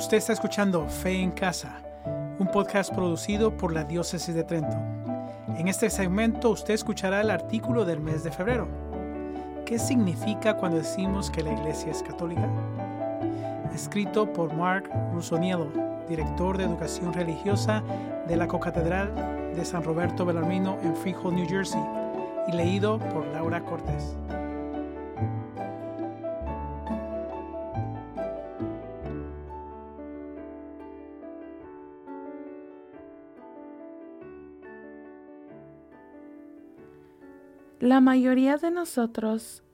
Usted está escuchando Fe en Casa, un podcast producido por la Diócesis de Trento. En este segmento usted escuchará el artículo del mes de febrero. ¿Qué significa cuando decimos que la Iglesia es católica? Escrito por Mark Rusoniello, director de Educación Religiosa de la Cocatedral de San Roberto Bellarmino en Freehold, New Jersey, y leído por Laura Cortés. La mayoría de nosotros,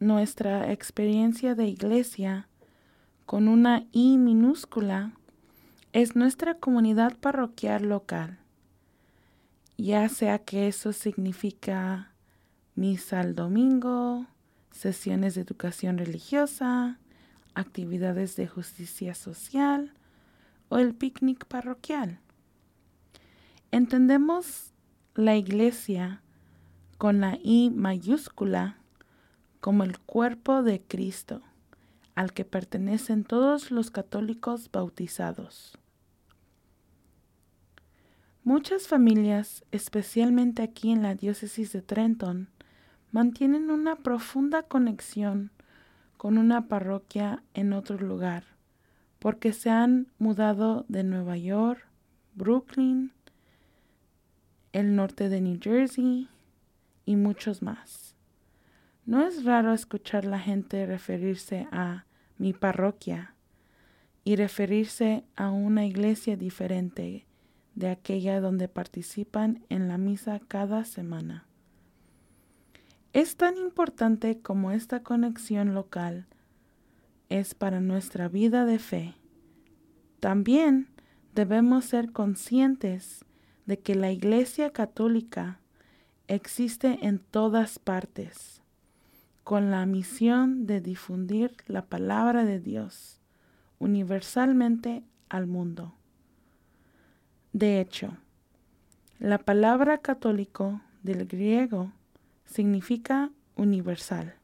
nuestra experiencia de iglesia con una I minúscula es nuestra comunidad parroquial local, ya sea que eso significa misa al domingo, sesiones de educación religiosa, actividades de justicia social o el picnic parroquial. Entendemos la iglesia con la I mayúscula como el cuerpo de Cristo, al que pertenecen todos los católicos bautizados. Muchas familias, especialmente aquí en la diócesis de Trenton, mantienen una profunda conexión con una parroquia en otro lugar, porque se han mudado de Nueva York, Brooklyn, el norte de New Jersey, y muchos más. No es raro escuchar la gente referirse a mi parroquia y referirse a una iglesia diferente de aquella donde participan en la misa cada semana. Es tan importante como esta conexión local es para nuestra vida de fe. También debemos ser conscientes de que la Iglesia Católica existe en todas partes, con la misión de difundir la palabra de Dios universalmente al mundo. De hecho, la palabra católico del griego significa universal.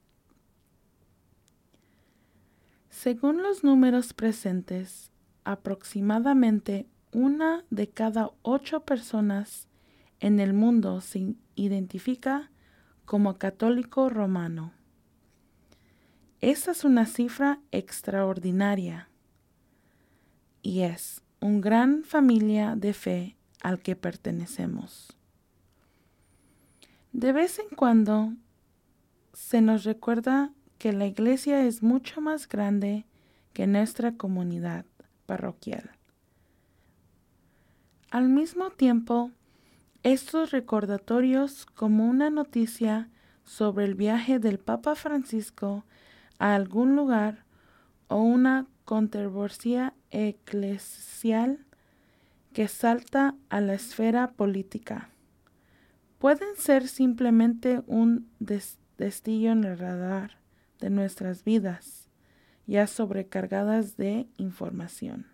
Según los números presentes, aproximadamente una de cada ocho personas en el mundo se identifica como católico romano. Esa es una cifra extraordinaria y es una gran familia de fe al que pertenecemos. De vez en cuando se nos recuerda que la iglesia es mucho más grande que nuestra comunidad parroquial. Al mismo tiempo, estos recordatorios como una noticia sobre el viaje del Papa Francisco a algún lugar o una controversia eclesial que salta a la esfera política. Pueden ser simplemente un destello en el radar de nuestras vidas, ya sobrecargadas de información.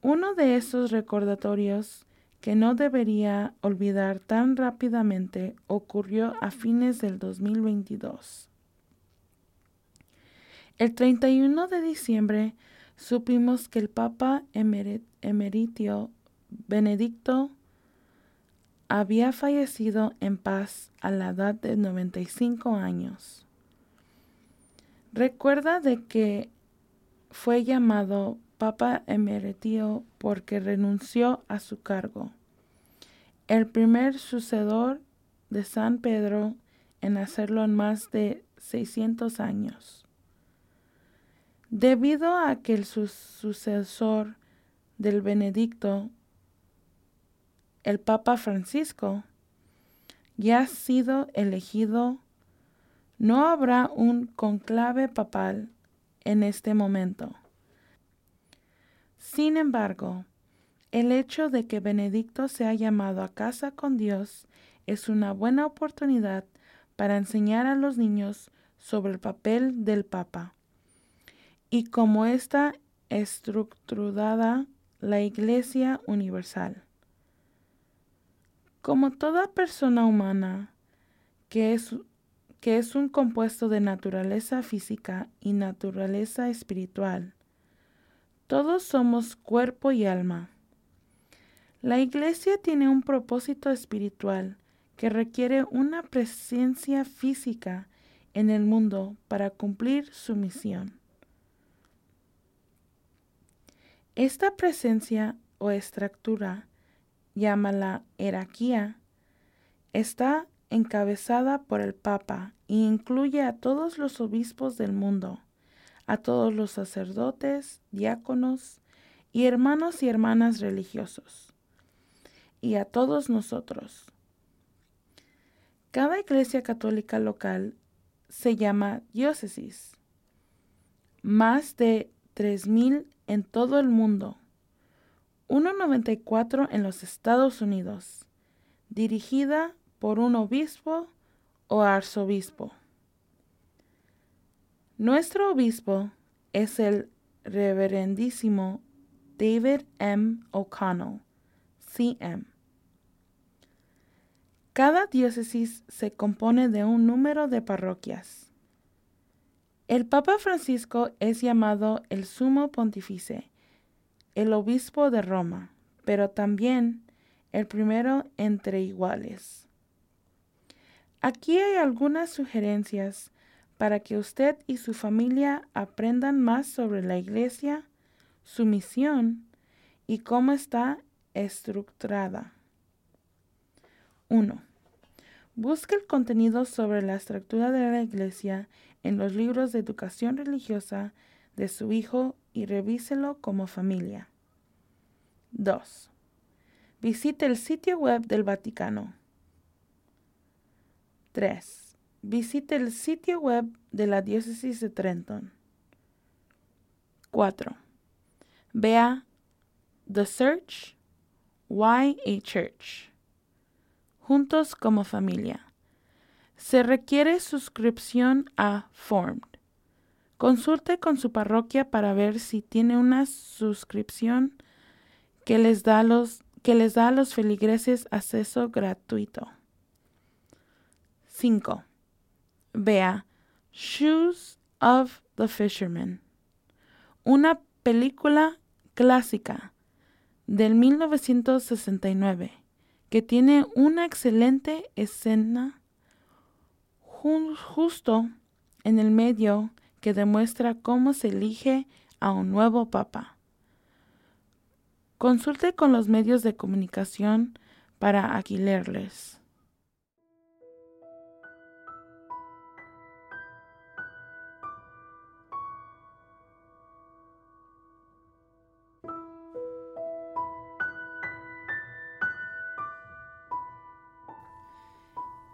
Uno de esos recordatorios que no debería olvidar tan rápidamente ocurrió a fines del 2022. El 31 de diciembre supimos que el Papa emeritio Benedicto había fallecido en paz a la edad de 95 años. Recuerda de que fue llamado Papa emeritio porque renunció a su cargo. El primer sucedor de San Pedro en hacerlo en más de 600 años. Debido a que el sucesor del Benedicto, el Papa Francisco, ya ha sido elegido, no habrá un conclave papal en este momento. Sin embargo, el hecho de que Benedicto sea llamado a casa con Dios es una buena oportunidad para enseñar a los niños sobre el papel del Papa y cómo está estructurada la Iglesia Universal. Como toda persona humana que es, que es un compuesto de naturaleza física y naturaleza espiritual. Todos somos cuerpo y alma. La iglesia tiene un propósito espiritual que requiere una presencia física en el mundo para cumplir su misión. Esta presencia o estructura, llámala jerarquía, está encabezada por el Papa y incluye a todos los obispos del mundo, a todos los sacerdotes, diáconos y hermanos y hermanas religiosos, y a todos nosotros. Cada iglesia católica local se llama diócesis. Más de 3.000 en todo el mundo. 1.94 en los Estados Unidos. Dirigida por un obispo o arzobispo. Nuestro obispo es el reverendísimo David M. O'Connell, CM. Cada diócesis se compone de un número de parroquias. El Papa Francisco es llamado el Sumo Pontífice, el Obispo de Roma, pero también el primero entre iguales. Aquí hay algunas sugerencias para que usted y su familia aprendan más sobre la Iglesia, su misión y cómo está estructurada. 1. Busque el contenido sobre la estructura de la Iglesia en los libros de educación religiosa de su hijo y revíselo como familia. 2. Visite el sitio web del Vaticano. 3. Visite el sitio web de la Diócesis de Trenton. 4. Vea The Search, Why a Church juntos como familia. Se requiere suscripción a Formed. Consulte con su parroquia para ver si tiene una suscripción que les da, los, que les da a los feligreses acceso gratuito. 5. Vea Shoes of the Fisherman, una película clásica del 1969 que tiene una excelente escena justo en el medio que demuestra cómo se elige a un nuevo papa. Consulte con los medios de comunicación para alquilarles.